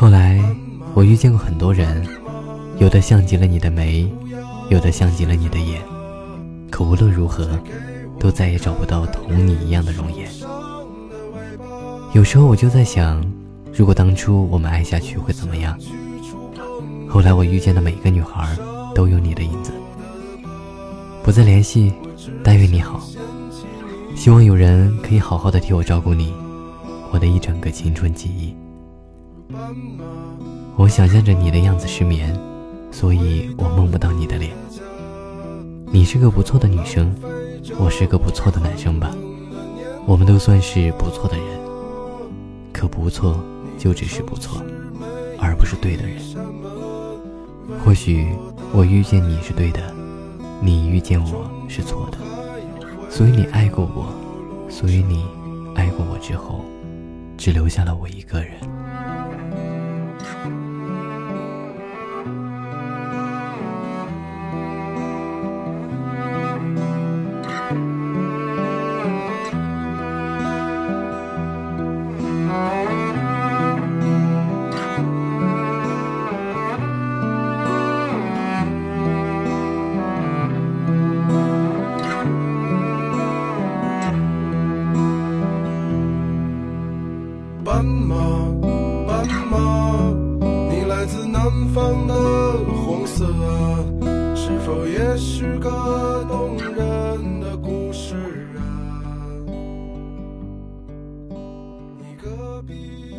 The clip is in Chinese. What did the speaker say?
后来我遇见过很多人，有的像极了你的眉，有的像极了你的眼，可无论如何，都再也找不到同你一样的容颜。有时候我就在想，如果当初我们爱下去会怎么样？后来我遇见的每一个女孩，都有你的影子。不再联系，但愿你好。希望有人可以好好的替我照顾你，我的一整个青春记忆。我想象着你的样子失眠，所以我梦不到你的脸。你是个不错的女生，我是个不错的男生吧？我们都算是不错的人，可不错就只是不错，而不是对的人。或许我遇见你是对的，你遇见我是错的，所以你爱过我，所以你爱过我之后，只留下了我一个人。斑马斑马你来自南方的红色啊是否也是个动人的故事啊？你隔壁